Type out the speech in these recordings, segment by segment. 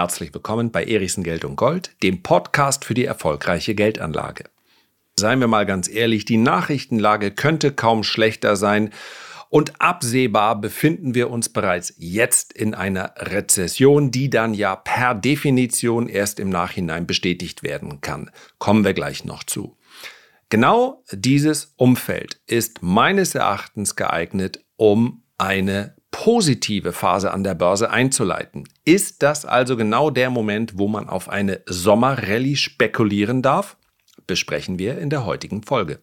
Herzlich willkommen bei Erichsen Geld und Gold, dem Podcast für die erfolgreiche Geldanlage. Seien wir mal ganz ehrlich, die Nachrichtenlage könnte kaum schlechter sein und absehbar befinden wir uns bereits jetzt in einer Rezession, die dann ja per Definition erst im Nachhinein bestätigt werden kann. Kommen wir gleich noch zu. Genau dieses Umfeld ist meines Erachtens geeignet, um eine positive Phase an der Börse einzuleiten. Ist das also genau der Moment, wo man auf eine Sommerrallye spekulieren darf? Besprechen wir in der heutigen Folge.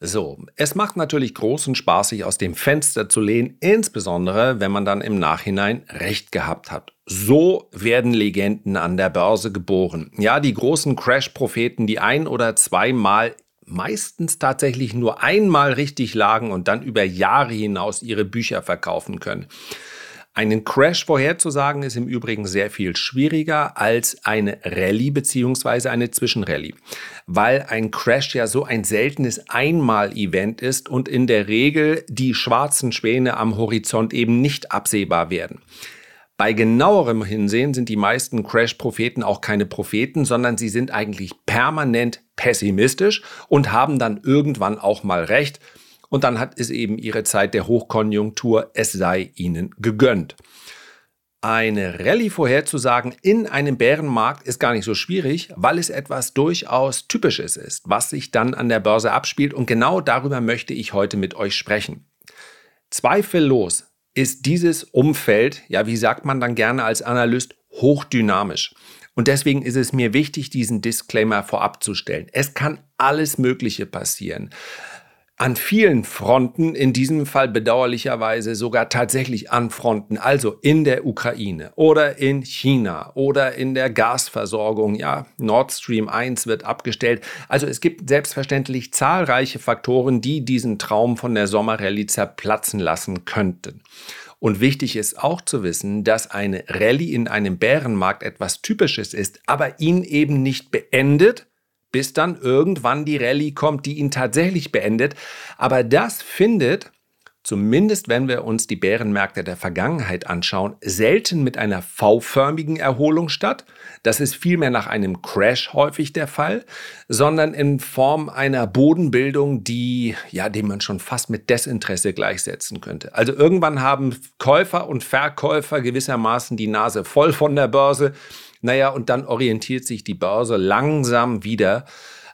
So, es macht natürlich großen Spaß, sich aus dem Fenster zu lehnen, insbesondere wenn man dann im Nachhinein recht gehabt hat. So werden Legenden an der Börse geboren. Ja, die großen Crash-Propheten, die ein oder zweimal meistens tatsächlich nur einmal richtig lagen und dann über Jahre hinaus ihre Bücher verkaufen können. Einen Crash vorherzusagen ist im Übrigen sehr viel schwieriger als eine Rallye bzw. eine Zwischenrallye, weil ein Crash ja so ein seltenes Einmal-Event ist und in der Regel die schwarzen Schwäne am Horizont eben nicht absehbar werden. Bei genauerem Hinsehen sind die meisten Crash-Propheten auch keine Propheten, sondern sie sind eigentlich permanent pessimistisch und haben dann irgendwann auch mal recht. Und dann hat es eben ihre Zeit der Hochkonjunktur, es sei ihnen gegönnt. Eine Rallye vorherzusagen in einem Bärenmarkt ist gar nicht so schwierig, weil es etwas durchaus Typisches ist, was sich dann an der Börse abspielt. Und genau darüber möchte ich heute mit euch sprechen. Zweifellos ist dieses Umfeld, ja, wie sagt man dann gerne als Analyst, hochdynamisch. Und deswegen ist es mir wichtig, diesen Disclaimer vorab zu stellen. Es kann alles Mögliche passieren an vielen Fronten, in diesem Fall bedauerlicherweise sogar tatsächlich an Fronten, also in der Ukraine oder in China oder in der Gasversorgung. Ja, Nord Stream 1 wird abgestellt. Also es gibt selbstverständlich zahlreiche Faktoren, die diesen Traum von der Sommerrallye zerplatzen lassen könnten. Und wichtig ist auch zu wissen, dass eine Rallye in einem Bärenmarkt etwas Typisches ist, aber ihn eben nicht beendet, bis dann irgendwann die Rallye kommt, die ihn tatsächlich beendet. Aber das findet, zumindest wenn wir uns die Bärenmärkte der Vergangenheit anschauen, selten mit einer V-förmigen Erholung statt. Das ist vielmehr nach einem Crash häufig der Fall, sondern in Form einer Bodenbildung, die, ja, dem man schon fast mit Desinteresse gleichsetzen könnte. Also irgendwann haben Käufer und Verkäufer gewissermaßen die Nase voll von der Börse naja, und dann orientiert sich die Börse langsam wieder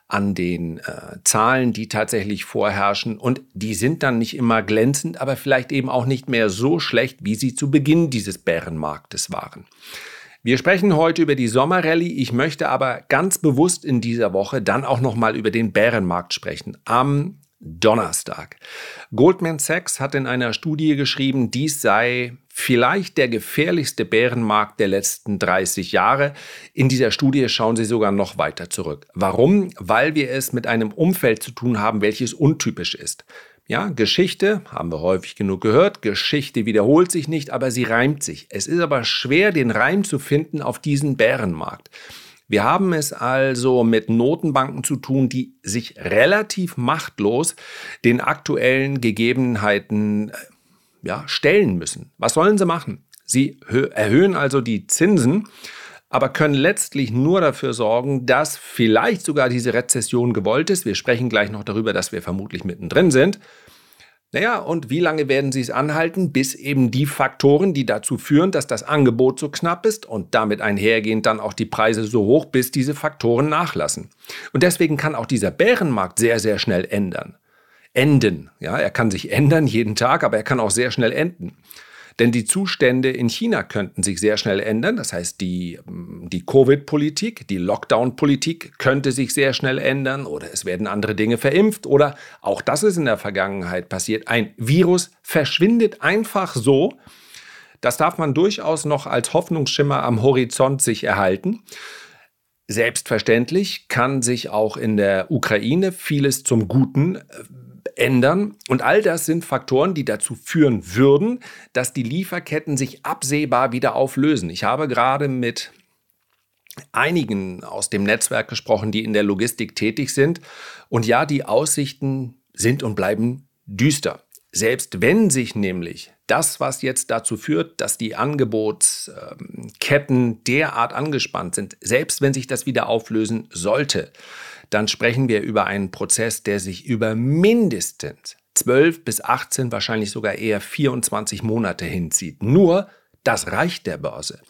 an den äh, Zahlen, die tatsächlich vorherrschen. Und die sind dann nicht immer glänzend, aber vielleicht eben auch nicht mehr so schlecht, wie sie zu Beginn dieses Bärenmarktes waren. Wir sprechen heute über die Sommerrallye. Ich möchte aber ganz bewusst in dieser Woche dann auch noch mal über den Bärenmarkt sprechen. Am Donnerstag. Goldman Sachs hat in einer Studie geschrieben, dies sei vielleicht der gefährlichste Bärenmarkt der letzten 30 Jahre. In dieser Studie schauen sie sogar noch weiter zurück. Warum? Weil wir es mit einem Umfeld zu tun haben, welches untypisch ist. Ja, Geschichte haben wir häufig genug gehört. Geschichte wiederholt sich nicht, aber sie reimt sich. Es ist aber schwer, den Reim zu finden auf diesen Bärenmarkt. Wir haben es also mit Notenbanken zu tun, die sich relativ machtlos den aktuellen Gegebenheiten ja, stellen müssen. Was sollen sie machen? Sie erhöhen also die Zinsen, aber können letztlich nur dafür sorgen, dass vielleicht sogar diese Rezession gewollt ist. Wir sprechen gleich noch darüber, dass wir vermutlich mittendrin sind. Naja, und wie lange werden sie es anhalten, bis eben die Faktoren, die dazu führen, dass das Angebot so knapp ist und damit einhergehend dann auch die Preise so hoch, bis diese Faktoren nachlassen. Und deswegen kann auch dieser Bärenmarkt sehr, sehr schnell ändern enden. Ja, er kann sich ändern jeden Tag, aber er kann auch sehr schnell enden. Denn die Zustände in China könnten sich sehr schnell ändern. Das heißt, die, die Covid-Politik, die Lockdown-Politik könnte sich sehr schnell ändern oder es werden andere Dinge verimpft oder auch das ist in der Vergangenheit passiert. Ein Virus verschwindet einfach so. Das darf man durchaus noch als Hoffnungsschimmer am Horizont sich erhalten. Selbstverständlich kann sich auch in der Ukraine vieles zum Guten äh, ändern. Und all das sind Faktoren, die dazu führen würden, dass die Lieferketten sich absehbar wieder auflösen. Ich habe gerade mit einigen aus dem Netzwerk gesprochen, die in der Logistik tätig sind. Und ja, die Aussichten sind und bleiben düster. Selbst wenn sich nämlich das, was jetzt dazu führt, dass die Angebotsketten derart angespannt sind, selbst wenn sich das wieder auflösen sollte, dann sprechen wir über einen Prozess, der sich über mindestens 12 bis 18, wahrscheinlich sogar eher 24 Monate hinzieht. Nur, das reicht der Börse.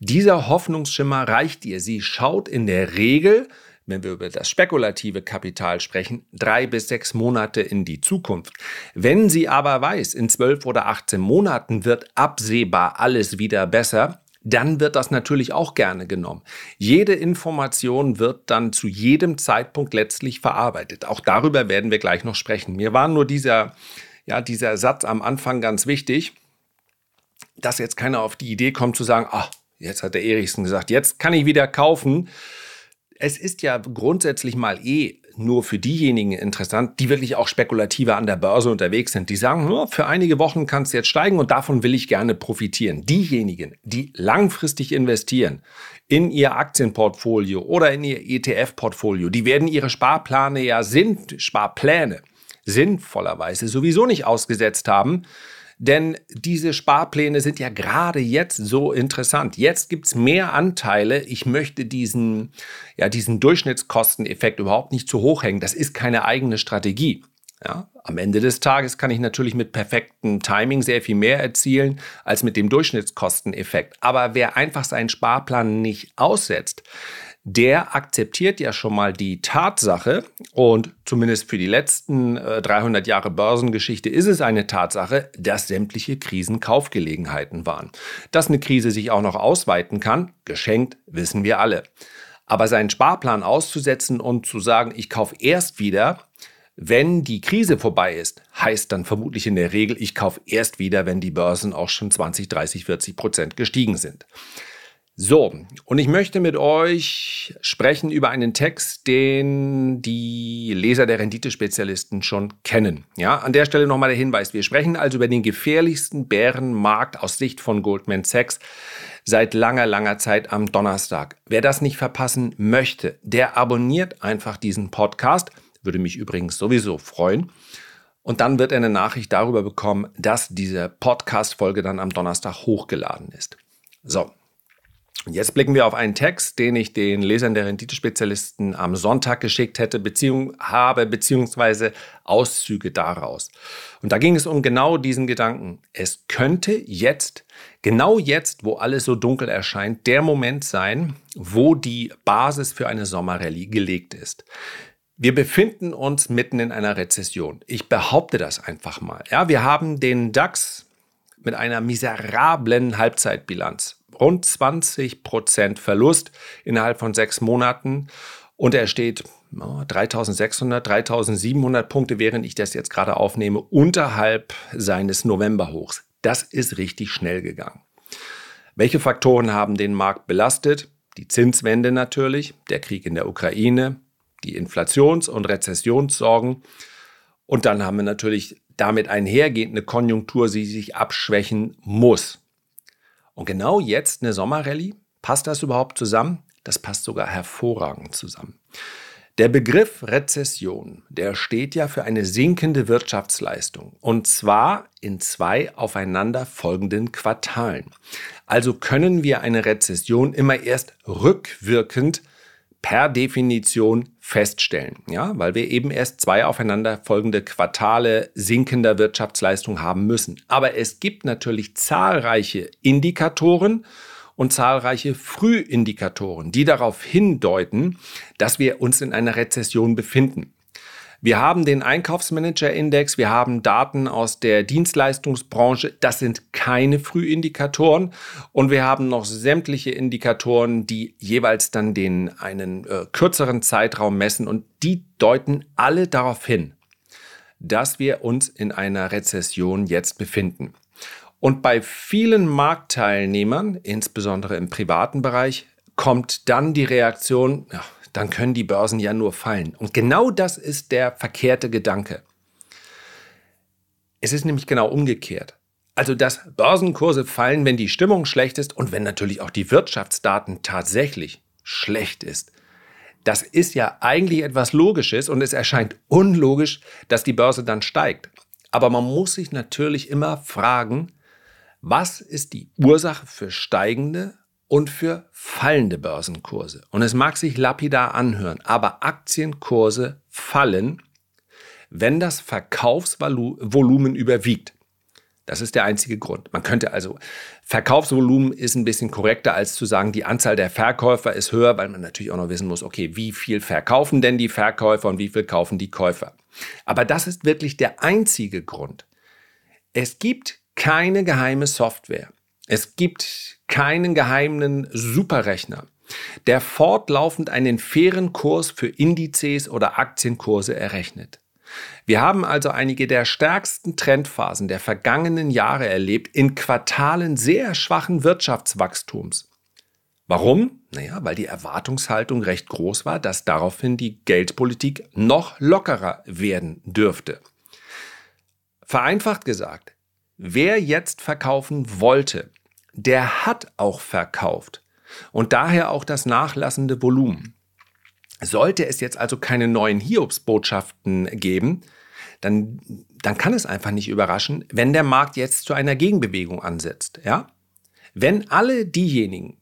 Dieser Hoffnungsschimmer reicht ihr. Sie schaut in der Regel wenn wir über das spekulative Kapital sprechen, drei bis sechs Monate in die Zukunft. Wenn sie aber weiß, in zwölf oder 18 Monaten wird absehbar alles wieder besser, dann wird das natürlich auch gerne genommen. Jede Information wird dann zu jedem Zeitpunkt letztlich verarbeitet. Auch darüber werden wir gleich noch sprechen. Mir war nur dieser, ja, dieser Satz am Anfang ganz wichtig, dass jetzt keiner auf die Idee kommt zu sagen, ach, jetzt hat der Erichsen gesagt, jetzt kann ich wieder kaufen es ist ja grundsätzlich mal eh nur für diejenigen interessant, die wirklich auch spekulativer an der Börse unterwegs sind. Die sagen, nur für einige Wochen kann es jetzt steigen und davon will ich gerne profitieren. Diejenigen, die langfristig investieren in ihr Aktienportfolio oder in ihr ETF-Portfolio, die werden ihre Sparpläne ja sind Sparpläne sinnvollerweise sowieso nicht ausgesetzt haben, denn diese Sparpläne sind ja gerade jetzt so interessant. Jetzt gibt es mehr Anteile. Ich möchte diesen, ja, diesen Durchschnittskosteneffekt überhaupt nicht zu hoch hängen. Das ist keine eigene Strategie. Ja, am Ende des Tages kann ich natürlich mit perfektem Timing sehr viel mehr erzielen als mit dem Durchschnittskosteneffekt. Aber wer einfach seinen Sparplan nicht aussetzt, der akzeptiert ja schon mal die Tatsache, und zumindest für die letzten äh, 300 Jahre Börsengeschichte ist es eine Tatsache, dass sämtliche Krisen Kaufgelegenheiten waren. Dass eine Krise sich auch noch ausweiten kann, geschenkt, wissen wir alle. Aber seinen Sparplan auszusetzen und zu sagen, ich kaufe erst wieder, wenn die Krise vorbei ist, heißt dann vermutlich in der Regel, ich kaufe erst wieder, wenn die Börsen auch schon 20, 30, 40 Prozent gestiegen sind. So, und ich möchte mit euch sprechen über einen Text, den die Leser der Renditespezialisten schon kennen. Ja, an der Stelle nochmal der Hinweis. Wir sprechen also über den gefährlichsten Bärenmarkt aus Sicht von Goldman Sachs seit langer, langer Zeit am Donnerstag. Wer das nicht verpassen möchte, der abonniert einfach diesen Podcast. Würde mich übrigens sowieso freuen. Und dann wird er eine Nachricht darüber bekommen, dass diese Podcast-Folge dann am Donnerstag hochgeladen ist. So, Jetzt blicken wir auf einen Text, den ich den Lesern der Renditespezialisten am Sonntag geschickt hätte, beziehung, habe, beziehungsweise Auszüge daraus. Und da ging es um genau diesen Gedanken. Es könnte jetzt, genau jetzt, wo alles so dunkel erscheint, der Moment sein, wo die Basis für eine Sommerrallye gelegt ist. Wir befinden uns mitten in einer Rezession. Ich behaupte das einfach mal. Ja, wir haben den DAX mit einer miserablen Halbzeitbilanz rund 20 Prozent Verlust innerhalb von sechs Monaten. Und er steht 3600, 3700 Punkte, während ich das jetzt gerade aufnehme, unterhalb seines Novemberhochs. Das ist richtig schnell gegangen. Welche Faktoren haben den Markt belastet? Die Zinswende natürlich, der Krieg in der Ukraine, die Inflations- und Rezessionssorgen. Und dann haben wir natürlich damit einhergehende Konjunktur, die sich abschwächen muss. Und genau jetzt eine Sommerrallye, passt das überhaupt zusammen? Das passt sogar hervorragend zusammen. Der Begriff Rezession, der steht ja für eine sinkende Wirtschaftsleistung und zwar in zwei aufeinander folgenden Quartalen. Also können wir eine Rezession immer erst rückwirkend per Definition feststellen, ja, weil wir eben erst zwei aufeinanderfolgende Quartale sinkender Wirtschaftsleistung haben müssen. Aber es gibt natürlich zahlreiche Indikatoren und zahlreiche Frühindikatoren, die darauf hindeuten, dass wir uns in einer Rezession befinden. Wir haben den Einkaufsmanager-Index, wir haben Daten aus der Dienstleistungsbranche. Das sind keine Frühindikatoren. Und wir haben noch sämtliche Indikatoren, die jeweils dann den einen äh, kürzeren Zeitraum messen. Und die deuten alle darauf hin, dass wir uns in einer Rezession jetzt befinden. Und bei vielen Marktteilnehmern, insbesondere im privaten Bereich, kommt dann die Reaktion, ja, dann können die Börsen ja nur fallen. Und genau das ist der verkehrte Gedanke. Es ist nämlich genau umgekehrt. Also, dass Börsenkurse fallen, wenn die Stimmung schlecht ist und wenn natürlich auch die Wirtschaftsdaten tatsächlich schlecht ist. Das ist ja eigentlich etwas Logisches und es erscheint unlogisch, dass die Börse dann steigt. Aber man muss sich natürlich immer fragen, was ist die Ursache für steigende und für fallende Börsenkurse? Und es mag sich lapidar anhören, aber Aktienkurse fallen, wenn das Verkaufsvolumen überwiegt. Das ist der einzige Grund. Man könnte also, Verkaufsvolumen ist ein bisschen korrekter als zu sagen, die Anzahl der Verkäufer ist höher, weil man natürlich auch noch wissen muss, okay, wie viel verkaufen denn die Verkäufer und wie viel kaufen die Käufer. Aber das ist wirklich der einzige Grund. Es gibt keine geheime Software. Es gibt keinen geheimen Superrechner, der fortlaufend einen fairen Kurs für Indizes oder Aktienkurse errechnet. Wir haben also einige der stärksten Trendphasen der vergangenen Jahre erlebt in Quartalen sehr schwachen Wirtschaftswachstums. Warum? Naja, weil die Erwartungshaltung recht groß war, dass daraufhin die Geldpolitik noch lockerer werden dürfte. Vereinfacht gesagt, wer jetzt verkaufen wollte, der hat auch verkauft und daher auch das nachlassende Volumen. Sollte es jetzt also keine neuen Hiobsbotschaften geben, dann, dann kann es einfach nicht überraschen, wenn der Markt jetzt zu einer Gegenbewegung ansetzt. Ja? Wenn alle diejenigen,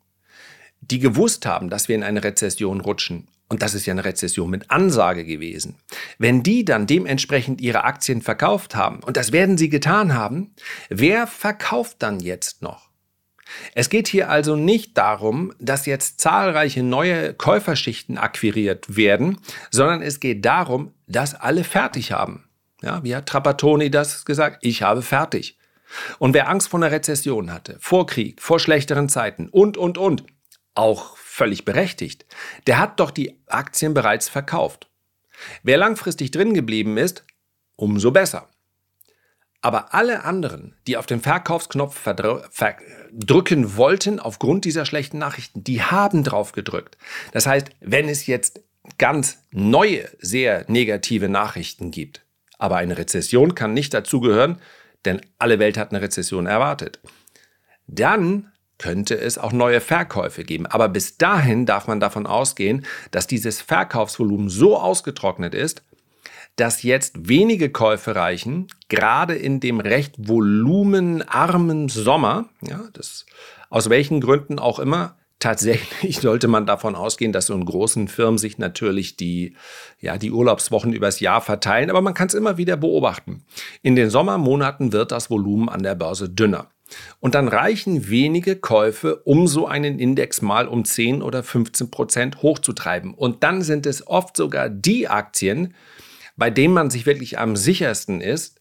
die gewusst haben, dass wir in eine Rezession rutschen, und das ist ja eine Rezession mit Ansage gewesen, wenn die dann dementsprechend ihre Aktien verkauft haben, und das werden sie getan haben, wer verkauft dann jetzt noch? Es geht hier also nicht darum, dass jetzt zahlreiche neue Käuferschichten akquiriert werden, sondern es geht darum, dass alle fertig haben. Ja, wie hat Trapattoni das gesagt? Ich habe fertig. Und wer Angst vor einer Rezession hatte, vor Krieg, vor schlechteren Zeiten und, und, und, auch völlig berechtigt, der hat doch die Aktien bereits verkauft. Wer langfristig drin geblieben ist, umso besser. Aber alle anderen, die auf den Verkaufsknopf drücken wollten aufgrund dieser schlechten Nachrichten, die haben drauf gedrückt. Das heißt, wenn es jetzt ganz neue, sehr negative Nachrichten gibt, aber eine Rezession kann nicht dazugehören, denn alle Welt hat eine Rezession erwartet, dann könnte es auch neue Verkäufe geben. Aber bis dahin darf man davon ausgehen, dass dieses Verkaufsvolumen so ausgetrocknet ist, dass jetzt wenige Käufe reichen, gerade in dem recht volumenarmen Sommer, ja, das, aus welchen Gründen auch immer, Tatsächlich sollte man davon ausgehen, dass so in großen Firmen sich natürlich die, ja, die Urlaubswochen übers Jahr verteilen, aber man kann es immer wieder beobachten. In den Sommermonaten wird das Volumen an der Börse dünner. Und dann reichen wenige Käufe, um so einen Index mal um 10 oder 15 Prozent hochzutreiben. Und dann sind es oft sogar die Aktien, bei dem man sich wirklich am sichersten ist,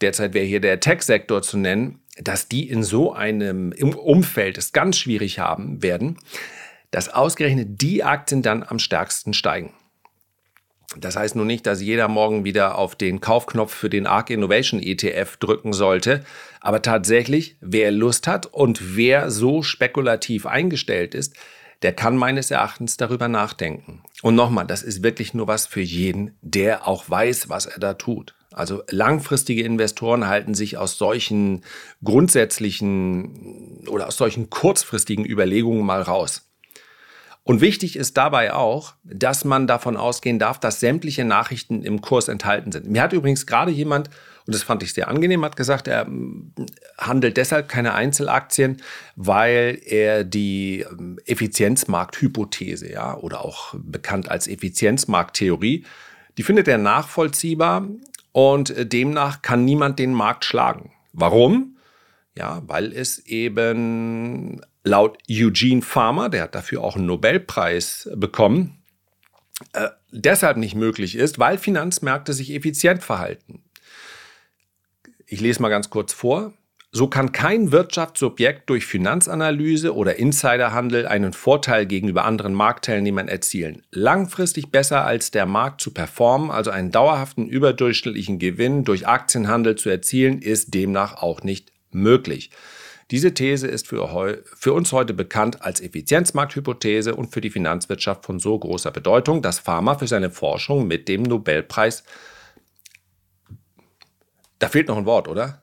derzeit wäre hier der Tech-Sektor zu nennen, dass die in so einem Umfeld es ganz schwierig haben werden, dass ausgerechnet die Aktien dann am stärksten steigen. Das heißt nun nicht, dass jeder morgen wieder auf den Kaufknopf für den ARK Innovation ETF drücken sollte, aber tatsächlich, wer Lust hat und wer so spekulativ eingestellt ist, der kann meines Erachtens darüber nachdenken. Und nochmal, das ist wirklich nur was für jeden, der auch weiß, was er da tut. Also langfristige Investoren halten sich aus solchen grundsätzlichen oder aus solchen kurzfristigen Überlegungen mal raus. Und wichtig ist dabei auch, dass man davon ausgehen darf, dass sämtliche Nachrichten im Kurs enthalten sind. Mir hat übrigens gerade jemand und das fand ich sehr angenehm, hat gesagt, er ähm, handelt deshalb keine Einzelaktien, weil er die ähm, Effizienzmarkthypothese, ja, oder auch bekannt als Effizienzmarkttheorie, die findet er nachvollziehbar und äh, demnach kann niemand den Markt schlagen. Warum? Ja, weil es eben laut Eugene Farmer, der hat dafür auch einen Nobelpreis bekommen, äh, deshalb nicht möglich ist, weil Finanzmärkte sich effizient verhalten. Ich lese mal ganz kurz vor. So kann kein Wirtschaftsobjekt durch Finanzanalyse oder Insiderhandel einen Vorteil gegenüber anderen Marktteilnehmern erzielen. Langfristig besser als der Markt zu performen, also einen dauerhaften überdurchschnittlichen Gewinn durch Aktienhandel zu erzielen, ist demnach auch nicht möglich. Diese These ist für, für, uns heute bekannt als Effizienzmarkthypothese und für die Finanzwirtschaft von so großer Bedeutung, dass Pharma für seine Forschung mit dem Nobelpreis da fehlt noch ein Wort, oder?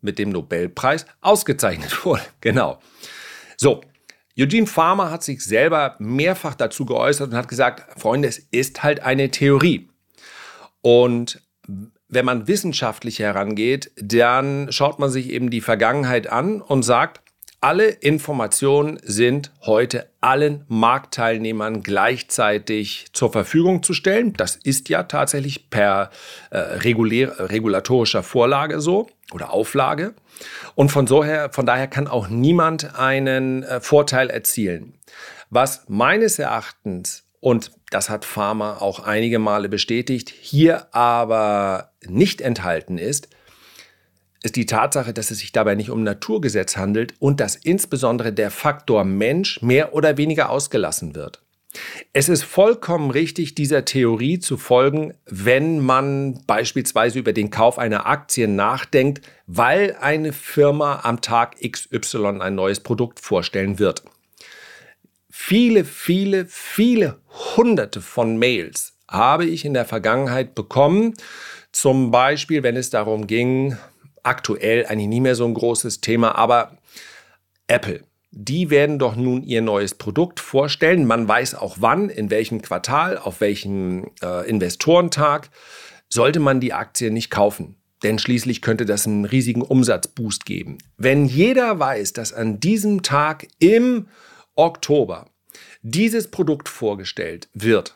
Mit dem Nobelpreis ausgezeichnet wurde. Genau. So, Eugene Farmer hat sich selber mehrfach dazu geäußert und hat gesagt, Freunde, es ist halt eine Theorie. Und wenn man wissenschaftlich herangeht, dann schaut man sich eben die Vergangenheit an und sagt, alle Informationen sind heute allen Marktteilnehmern gleichzeitig zur Verfügung zu stellen. Das ist ja tatsächlich per äh, regulatorischer Vorlage so oder Auflage. Und von, so her, von daher kann auch niemand einen äh, Vorteil erzielen. Was meines Erachtens, und das hat Pharma auch einige Male bestätigt, hier aber nicht enthalten ist, ist die Tatsache, dass es sich dabei nicht um Naturgesetz handelt und dass insbesondere der Faktor Mensch mehr oder weniger ausgelassen wird. Es ist vollkommen richtig, dieser Theorie zu folgen, wenn man beispielsweise über den Kauf einer Aktie nachdenkt, weil eine Firma am Tag XY ein neues Produkt vorstellen wird. Viele, viele, viele hunderte von Mails habe ich in der Vergangenheit bekommen, zum Beispiel, wenn es darum ging, aktuell eigentlich nie mehr so ein großes Thema, aber Apple. Die werden doch nun ihr neues Produkt vorstellen. Man weiß auch wann, in welchem Quartal, auf welchem äh, Investorentag. Sollte man die Aktie nicht kaufen, denn schließlich könnte das einen riesigen Umsatzboost geben. Wenn jeder weiß, dass an diesem Tag im Oktober dieses Produkt vorgestellt wird,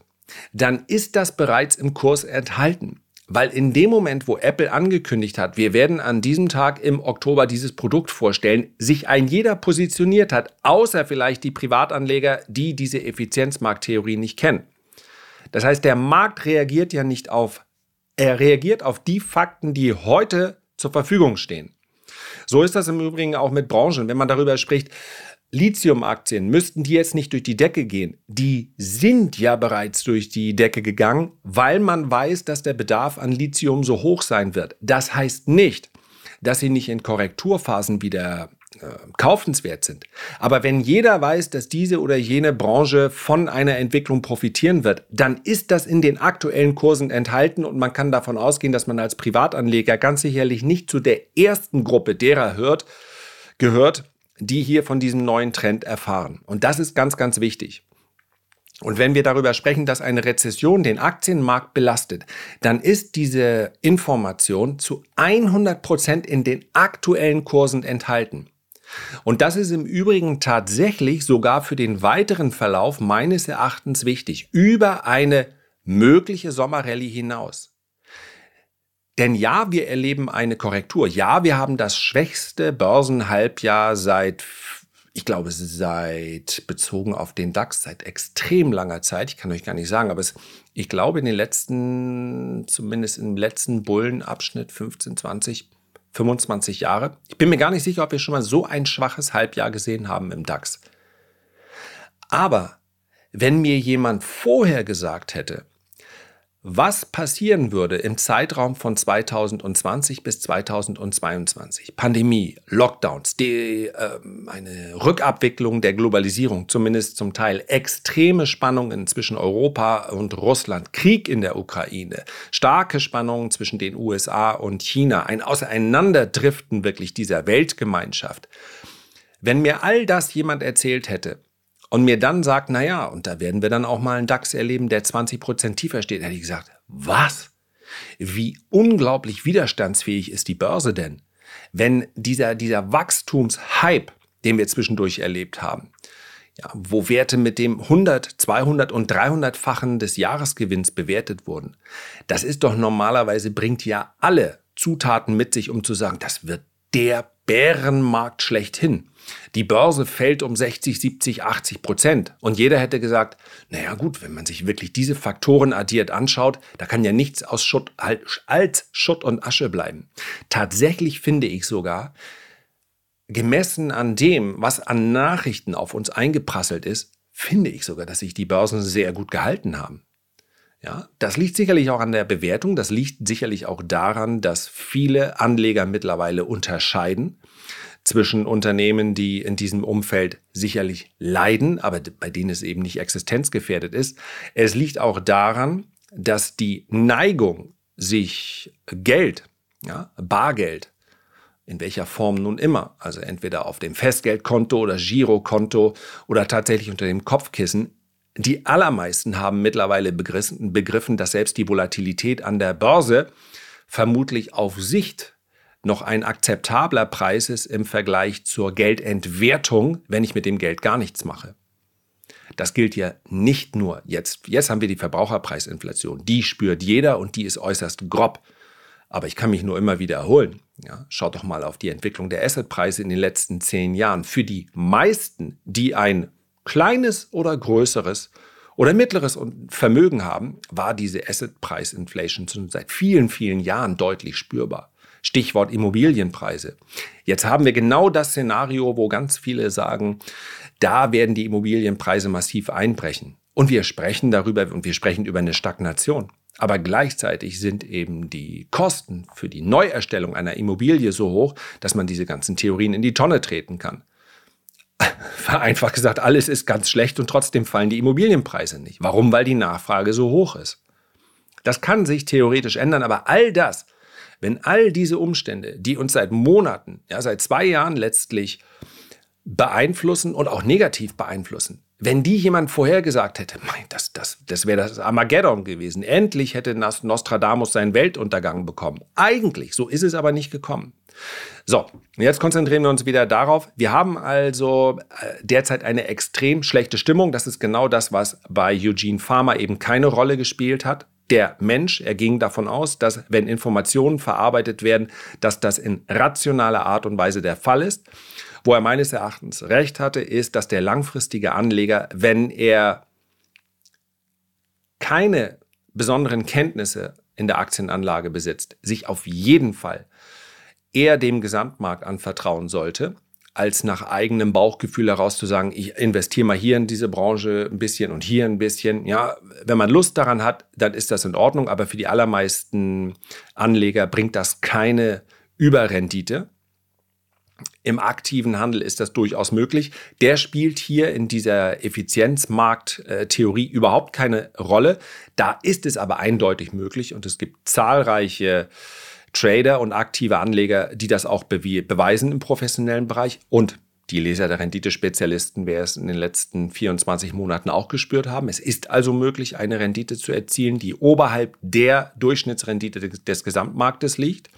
dann ist das bereits im Kurs enthalten. Weil in dem Moment, wo Apple angekündigt hat, wir werden an diesem Tag im Oktober dieses Produkt vorstellen, sich ein jeder positioniert hat, außer vielleicht die Privatanleger, die diese Effizienzmarkttheorie nicht kennen. Das heißt, der Markt reagiert ja nicht auf, er reagiert auf die Fakten, die heute zur Verfügung stehen. So ist das im Übrigen auch mit Branchen. Wenn man darüber spricht, Lithium-Aktien, müssten die jetzt nicht durch die Decke gehen? Die sind ja bereits durch die Decke gegangen, weil man weiß, dass der Bedarf an Lithium so hoch sein wird. Das heißt nicht, dass sie nicht in Korrekturphasen wieder äh, kaufenswert sind. Aber wenn jeder weiß, dass diese oder jene Branche von einer Entwicklung profitieren wird, dann ist das in den aktuellen Kursen enthalten und man kann davon ausgehen, dass man als Privatanleger ganz sicherlich nicht zu der ersten Gruppe derer hört, gehört, die hier von diesem neuen Trend erfahren. Und das ist ganz, ganz wichtig. Und wenn wir darüber sprechen, dass eine Rezession den Aktienmarkt belastet, dann ist diese Information zu 100 Prozent in den aktuellen Kursen enthalten. Und das ist im Übrigen tatsächlich sogar für den weiteren Verlauf meines Erachtens wichtig, über eine mögliche Sommerrallye hinaus. Denn ja, wir erleben eine Korrektur. Ja, wir haben das schwächste Börsenhalbjahr seit, ich glaube, seit bezogen auf den DAX, seit extrem langer Zeit. Ich kann euch gar nicht sagen, aber es, ich glaube, in den letzten, zumindest im letzten Bullenabschnitt 15, 20, 25 Jahre. Ich bin mir gar nicht sicher, ob wir schon mal so ein schwaches Halbjahr gesehen haben im DAX. Aber wenn mir jemand vorher gesagt hätte, was passieren würde im Zeitraum von 2020 bis 2022. Pandemie, Lockdowns, die, äh, eine Rückabwicklung der Globalisierung, zumindest zum Teil, extreme Spannungen zwischen Europa und Russland, Krieg in der Ukraine, starke Spannungen zwischen den USA und China, ein Auseinanderdriften wirklich dieser Weltgemeinschaft. Wenn mir all das jemand erzählt hätte, und mir dann sagt, na ja, und da werden wir dann auch mal einen DAX erleben, der 20 Prozent tiefer steht, hätte ich gesagt, was? Wie unglaublich widerstandsfähig ist die Börse denn? Wenn dieser, dieser Wachstumshype, den wir zwischendurch erlebt haben, ja, wo Werte mit dem 100, 200 und 300-fachen des Jahresgewinns bewertet wurden, das ist doch normalerweise, bringt ja alle Zutaten mit sich, um zu sagen, das wird der Bärenmarkt schlechthin. Die Börse fällt um 60, 70, 80 Prozent. Und jeder hätte gesagt, naja gut, wenn man sich wirklich diese Faktoren addiert anschaut, da kann ja nichts aus Schutt, als Schutt und Asche bleiben. Tatsächlich finde ich sogar, gemessen an dem, was an Nachrichten auf uns eingeprasselt ist, finde ich sogar, dass sich die Börsen sehr gut gehalten haben. Ja, das liegt sicherlich auch an der Bewertung, das liegt sicherlich auch daran, dass viele Anleger mittlerweile unterscheiden zwischen Unternehmen, die in diesem Umfeld sicherlich leiden, aber bei denen es eben nicht existenzgefährdet ist. Es liegt auch daran, dass die Neigung, sich Geld, ja, Bargeld, in welcher Form nun immer, also entweder auf dem Festgeldkonto oder Girokonto oder tatsächlich unter dem Kopfkissen, die allermeisten haben mittlerweile begriffen, dass selbst die Volatilität an der Börse vermutlich auf Sicht noch ein akzeptabler Preis ist im Vergleich zur Geldentwertung, wenn ich mit dem Geld gar nichts mache. Das gilt ja nicht nur jetzt. Jetzt haben wir die Verbraucherpreisinflation. Die spürt jeder und die ist äußerst grob. Aber ich kann mich nur immer wieder erholen. Ja, schaut doch mal auf die Entwicklung der Assetpreise in den letzten zehn Jahren. Für die meisten, die ein kleines oder größeres oder mittleres Vermögen haben, war diese Assetpreisinflation schon seit vielen, vielen Jahren deutlich spürbar. Stichwort Immobilienpreise. Jetzt haben wir genau das Szenario, wo ganz viele sagen, da werden die Immobilienpreise massiv einbrechen. Und wir sprechen darüber und wir sprechen über eine Stagnation. Aber gleichzeitig sind eben die Kosten für die Neuerstellung einer Immobilie so hoch, dass man diese ganzen Theorien in die Tonne treten kann. Vereinfacht gesagt, alles ist ganz schlecht und trotzdem fallen die Immobilienpreise nicht. Warum? Weil die Nachfrage so hoch ist. Das kann sich theoretisch ändern, aber all das wenn all diese Umstände, die uns seit Monaten, ja, seit zwei Jahren letztlich beeinflussen und auch negativ beeinflussen, wenn die jemand vorhergesagt hätte, mein, das, das, das wäre das Armageddon gewesen. Endlich hätte Nostradamus seinen Weltuntergang bekommen. Eigentlich, so ist es aber nicht gekommen. So, jetzt konzentrieren wir uns wieder darauf. Wir haben also äh, derzeit eine extrem schlechte Stimmung. Das ist genau das, was bei Eugene Farmer eben keine Rolle gespielt hat der Mensch, er ging davon aus, dass wenn Informationen verarbeitet werden, dass das in rationaler Art und Weise der Fall ist. Wo er meines Erachtens recht hatte, ist, dass der langfristige Anleger, wenn er keine besonderen Kenntnisse in der Aktienanlage besitzt, sich auf jeden Fall eher dem Gesamtmarkt anvertrauen sollte als nach eigenem Bauchgefühl heraus zu sagen, ich investiere mal hier in diese Branche ein bisschen und hier ein bisschen. Ja, wenn man Lust daran hat, dann ist das in Ordnung, aber für die allermeisten Anleger bringt das keine Überrendite. Im aktiven Handel ist das durchaus möglich. Der spielt hier in dieser Effizienzmarkttheorie überhaupt keine Rolle. Da ist es aber eindeutig möglich und es gibt zahlreiche Trader und aktive Anleger, die das auch beweisen im professionellen Bereich und die Leser der Renditespezialisten werden es in den letzten 24 Monaten auch gespürt haben. Es ist also möglich, eine Rendite zu erzielen, die oberhalb der Durchschnittsrendite des Gesamtmarktes liegt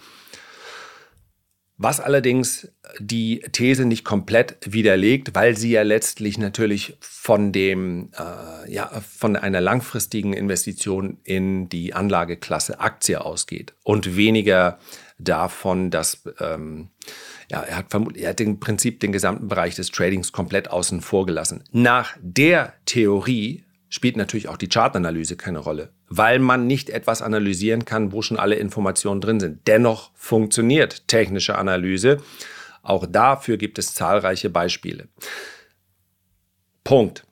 was allerdings die These nicht komplett widerlegt, weil sie ja letztlich natürlich von dem, äh, ja, von einer langfristigen Investition in die Anlageklasse Aktie ausgeht und weniger davon, dass ähm, ja, er hat vermutlich, er hat im Prinzip den gesamten Bereich des Tradings komplett außen vor gelassen. Nach der Theorie spielt natürlich auch die Chartanalyse keine Rolle, weil man nicht etwas analysieren kann, wo schon alle Informationen drin sind. Dennoch funktioniert technische Analyse. Auch dafür gibt es zahlreiche Beispiele. Punkt.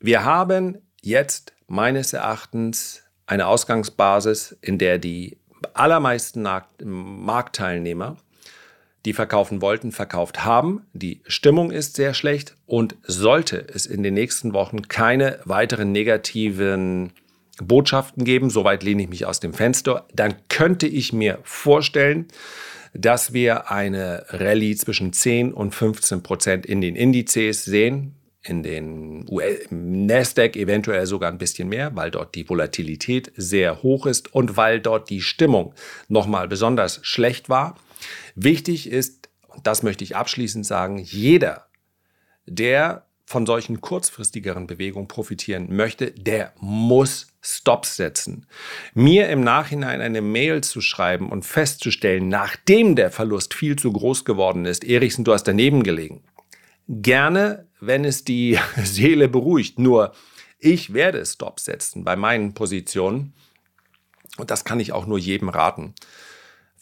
Wir haben jetzt meines Erachtens eine Ausgangsbasis, in der die allermeisten Marktteilnehmer die verkaufen wollten, verkauft haben. Die Stimmung ist sehr schlecht und sollte es in den nächsten Wochen keine weiteren negativen Botschaften geben, soweit lehne ich mich aus dem Fenster, dann könnte ich mir vorstellen, dass wir eine Rallye zwischen 10 und 15 Prozent in den Indizes sehen, in den Nasdaq eventuell sogar ein bisschen mehr, weil dort die Volatilität sehr hoch ist und weil dort die Stimmung nochmal besonders schlecht war. Wichtig ist, und das möchte ich abschließend sagen, jeder, der von solchen kurzfristigeren Bewegungen profitieren möchte, der muss Stops setzen. Mir im Nachhinein eine Mail zu schreiben und festzustellen, nachdem der Verlust viel zu groß geworden ist, Erichsen, du hast daneben gelegen. Gerne, wenn es die Seele beruhigt. Nur ich werde Stops setzen bei meinen Positionen. Und das kann ich auch nur jedem raten.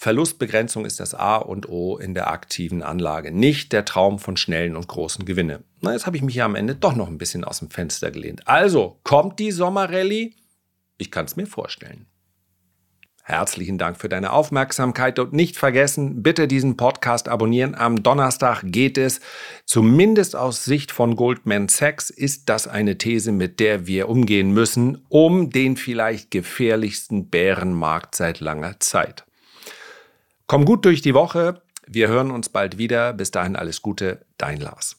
Verlustbegrenzung ist das A und O in der aktiven Anlage, nicht der Traum von schnellen und großen Gewinne. Na, jetzt habe ich mich hier am Ende doch noch ein bisschen aus dem Fenster gelehnt. Also, kommt die Sommerrallye? Ich kann es mir vorstellen. Herzlichen Dank für deine Aufmerksamkeit und nicht vergessen, bitte diesen Podcast abonnieren. Am Donnerstag geht es, zumindest aus Sicht von Goldman Sachs, ist das eine These, mit der wir umgehen müssen, um den vielleicht gefährlichsten Bärenmarkt seit langer Zeit. Komm gut durch die Woche. Wir hören uns bald wieder. Bis dahin alles Gute, dein Lars.